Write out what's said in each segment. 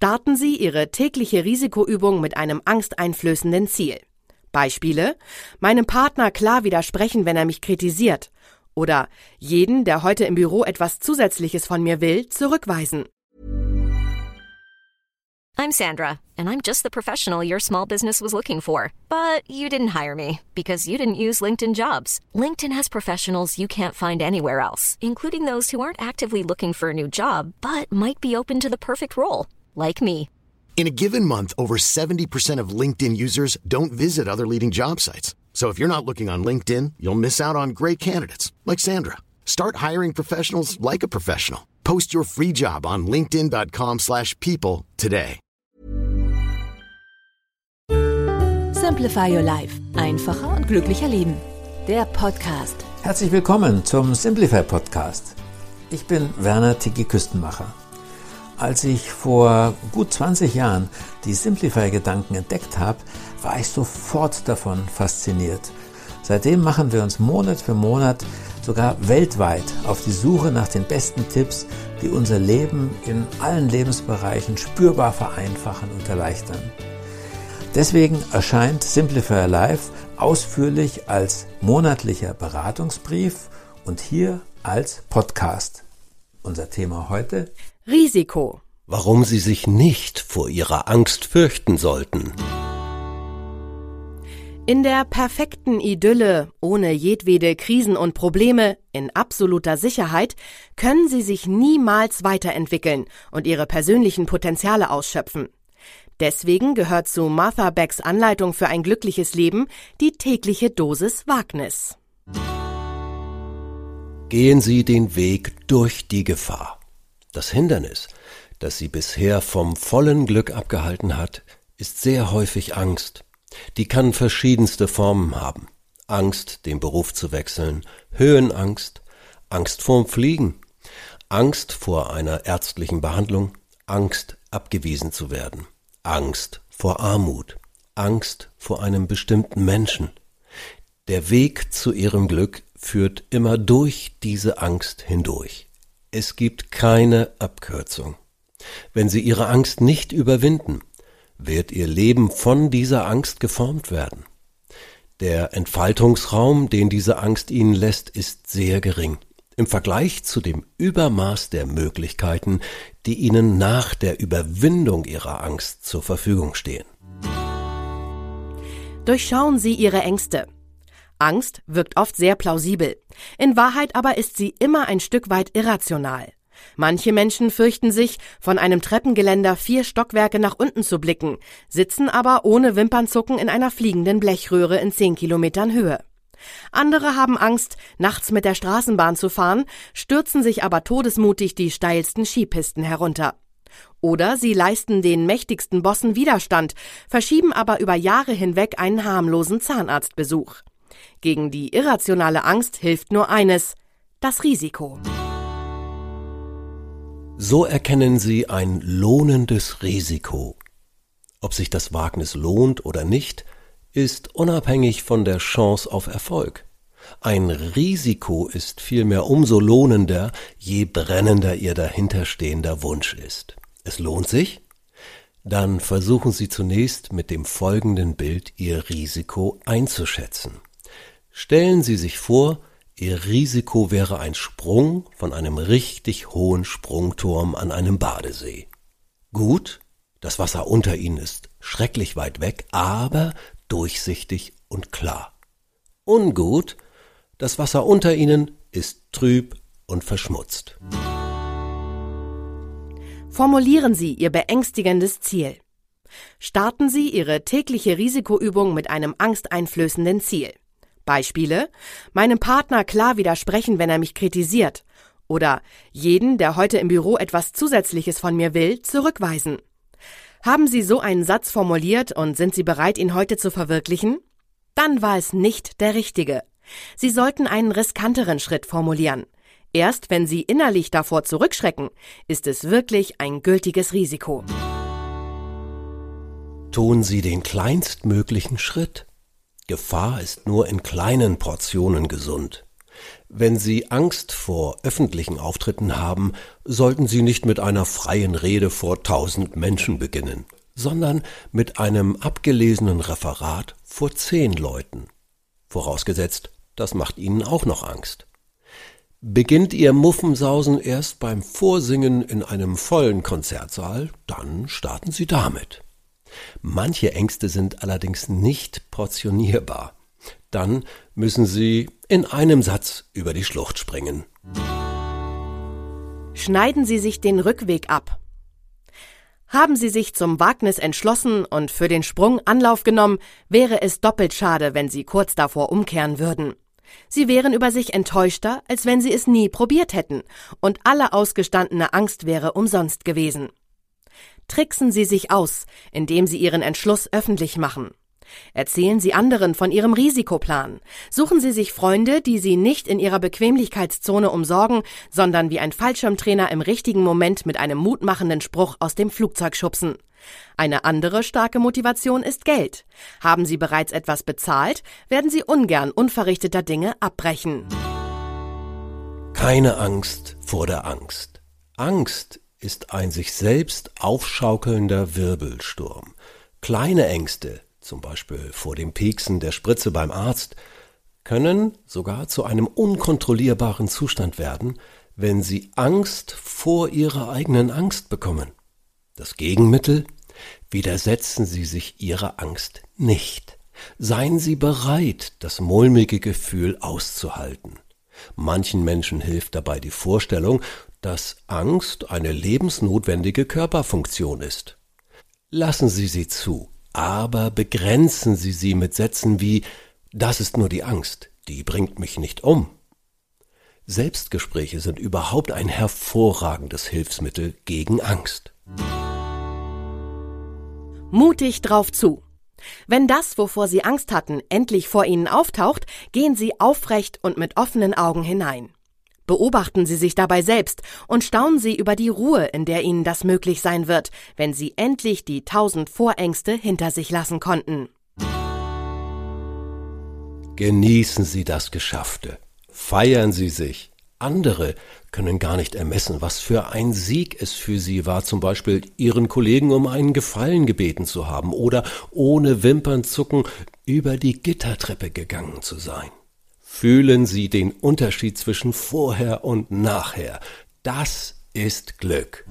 Starten Sie Ihre tägliche Risikoübung mit einem angsteinflößenden Ziel. Beispiele meinem Partner klar widersprechen, wenn er mich kritisiert oder jeden, der heute im Büro etwas Zusätzliches von mir will, zurückweisen. I'm Sandra, and I'm just the professional your small business was looking for. But you didn't hire me because you didn't use LinkedIn jobs. LinkedIn has professionals you can't find anywhere else, including those who aren't actively looking for a new job but might be open to the perfect role, like me. In a given month, over 70% of LinkedIn users don't visit other leading job sites. So if you're not looking on LinkedIn, you'll miss out on great candidates like Sandra. Start hiring professionals like a professional. Post your free job on linkedin.com/people today. Simplify your life. Einfacher und glücklicher leben. Der Podcast. Herzlich willkommen zum Simplify Podcast. Ich bin Werner Tiki Küstenmacher. Als ich vor gut 20 Jahren die Simplify-Gedanken entdeckt habe, war ich sofort davon fasziniert. Seitdem machen wir uns Monat für Monat, sogar weltweit, auf die Suche nach den besten Tipps, die unser Leben in allen Lebensbereichen spürbar vereinfachen und erleichtern. Deswegen erscheint Simplify Life ausführlich als monatlicher Beratungsbrief und hier als Podcast. Unser Thema heute Risiko. Warum Sie sich nicht vor Ihrer Angst fürchten sollten. In der perfekten Idylle, ohne jedwede Krisen und Probleme, in absoluter Sicherheit, können Sie sich niemals weiterentwickeln und Ihre persönlichen Potenziale ausschöpfen. Deswegen gehört zu Martha Becks Anleitung für ein glückliches Leben die tägliche Dosis Wagnis. Gehen Sie den Weg durch die Gefahr. Das Hindernis, das sie bisher vom vollen Glück abgehalten hat, ist sehr häufig Angst. Die kann verschiedenste Formen haben. Angst, den Beruf zu wechseln, Höhenangst, Angst vorm Fliegen, Angst vor einer ärztlichen Behandlung, Angst, abgewiesen zu werden, Angst vor Armut, Angst vor einem bestimmten Menschen. Der Weg zu ihrem Glück führt immer durch diese Angst hindurch. Es gibt keine Abkürzung. Wenn Sie Ihre Angst nicht überwinden, wird Ihr Leben von dieser Angst geformt werden. Der Entfaltungsraum, den diese Angst Ihnen lässt, ist sehr gering im Vergleich zu dem Übermaß der Möglichkeiten, die Ihnen nach der Überwindung Ihrer Angst zur Verfügung stehen. Durchschauen Sie Ihre Ängste. Angst wirkt oft sehr plausibel. In Wahrheit aber ist sie immer ein Stück weit irrational. Manche Menschen fürchten sich, von einem Treppengeländer vier Stockwerke nach unten zu blicken, sitzen aber ohne Wimpernzucken in einer fliegenden Blechröhre in zehn Kilometern Höhe. Andere haben Angst, nachts mit der Straßenbahn zu fahren, stürzen sich aber todesmutig die steilsten Skipisten herunter. Oder sie leisten den mächtigsten Bossen Widerstand, verschieben aber über Jahre hinweg einen harmlosen Zahnarztbesuch. Gegen die irrationale Angst hilft nur eines, das Risiko. So erkennen Sie ein lohnendes Risiko. Ob sich das Wagnis lohnt oder nicht, ist unabhängig von der Chance auf Erfolg. Ein Risiko ist vielmehr umso lohnender, je brennender Ihr dahinterstehender Wunsch ist. Es lohnt sich? Dann versuchen Sie zunächst mit dem folgenden Bild Ihr Risiko einzuschätzen. Stellen Sie sich vor, Ihr Risiko wäre ein Sprung von einem richtig hohen Sprungturm an einem Badesee. Gut, das Wasser unter Ihnen ist schrecklich weit weg, aber durchsichtig und klar. Ungut, das Wasser unter Ihnen ist trüb und verschmutzt. Formulieren Sie Ihr beängstigendes Ziel. Starten Sie Ihre tägliche Risikoübung mit einem angsteinflößenden Ziel. Beispiele meinem Partner klar widersprechen, wenn er mich kritisiert oder jeden, der heute im Büro etwas Zusätzliches von mir will, zurückweisen. Haben Sie so einen Satz formuliert und sind Sie bereit, ihn heute zu verwirklichen? Dann war es nicht der richtige. Sie sollten einen riskanteren Schritt formulieren. Erst wenn Sie innerlich davor zurückschrecken, ist es wirklich ein gültiges Risiko. Tun Sie den kleinstmöglichen Schritt. Gefahr ist nur in kleinen Portionen gesund. Wenn Sie Angst vor öffentlichen Auftritten haben, sollten Sie nicht mit einer freien Rede vor tausend Menschen beginnen, sondern mit einem abgelesenen Referat vor zehn Leuten. Vorausgesetzt, das macht Ihnen auch noch Angst. Beginnt Ihr Muffensausen erst beim Vorsingen in einem vollen Konzertsaal, dann starten Sie damit. Manche Ängste sind allerdings nicht portionierbar. Dann müssen Sie in einem Satz über die Schlucht springen. Schneiden Sie sich den Rückweg ab. Haben Sie sich zum Wagnis entschlossen und für den Sprung Anlauf genommen, wäre es doppelt schade, wenn Sie kurz davor umkehren würden. Sie wären über sich enttäuschter, als wenn Sie es nie probiert hätten, und alle ausgestandene Angst wäre umsonst gewesen. Tricksen Sie sich aus, indem Sie Ihren Entschluss öffentlich machen. Erzählen Sie anderen von Ihrem Risikoplan. Suchen Sie sich Freunde, die Sie nicht in Ihrer Bequemlichkeitszone umsorgen, sondern wie ein Fallschirmtrainer im richtigen Moment mit einem mutmachenden Spruch aus dem Flugzeug schubsen. Eine andere starke Motivation ist Geld. Haben Sie bereits etwas bezahlt, werden Sie ungern unverrichteter Dinge abbrechen. Keine Angst vor der Angst. Angst ist ein sich selbst aufschaukelnder Wirbelsturm. Kleine Ängste zum Beispiel vor dem Pieksen der Spritze beim Arzt, können sogar zu einem unkontrollierbaren Zustand werden, wenn sie Angst vor ihrer eigenen Angst bekommen. Das Gegenmittel? Widersetzen Sie sich Ihrer Angst nicht. Seien Sie bereit, das mulmige Gefühl auszuhalten. Manchen Menschen hilft dabei die Vorstellung, dass Angst eine lebensnotwendige Körperfunktion ist. Lassen Sie sie zu, aber begrenzen Sie sie mit Sätzen wie Das ist nur die Angst, die bringt mich nicht um. Selbstgespräche sind überhaupt ein hervorragendes Hilfsmittel gegen Angst. Mutig drauf zu. Wenn das, wovor Sie Angst hatten, endlich vor Ihnen auftaucht, gehen Sie aufrecht und mit offenen Augen hinein. Beobachten Sie sich dabei selbst und staunen Sie über die Ruhe, in der Ihnen das möglich sein wird, wenn Sie endlich die tausend Vorängste hinter sich lassen konnten. Genießen Sie das Geschaffte. Feiern Sie sich. Andere können gar nicht ermessen, was für ein Sieg es für Sie war, zum Beispiel Ihren Kollegen um einen Gefallen gebeten zu haben oder ohne Wimpernzucken über die Gittertreppe gegangen zu sein. Fühlen Sie den Unterschied zwischen vorher und nachher. Das ist Glück.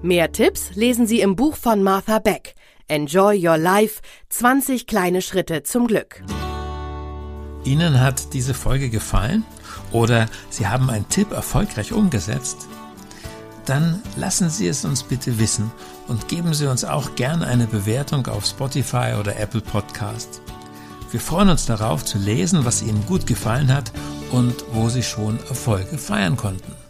Mehr Tipps lesen Sie im Buch von Martha Beck. Enjoy Your Life 20 kleine Schritte zum Glück. Ihnen hat diese Folge gefallen oder Sie haben einen Tipp erfolgreich umgesetzt? Dann lassen Sie es uns bitte wissen und geben Sie uns auch gerne eine Bewertung auf Spotify oder Apple Podcast. Wir freuen uns darauf zu lesen, was Ihnen gut gefallen hat und wo Sie schon Erfolge feiern konnten.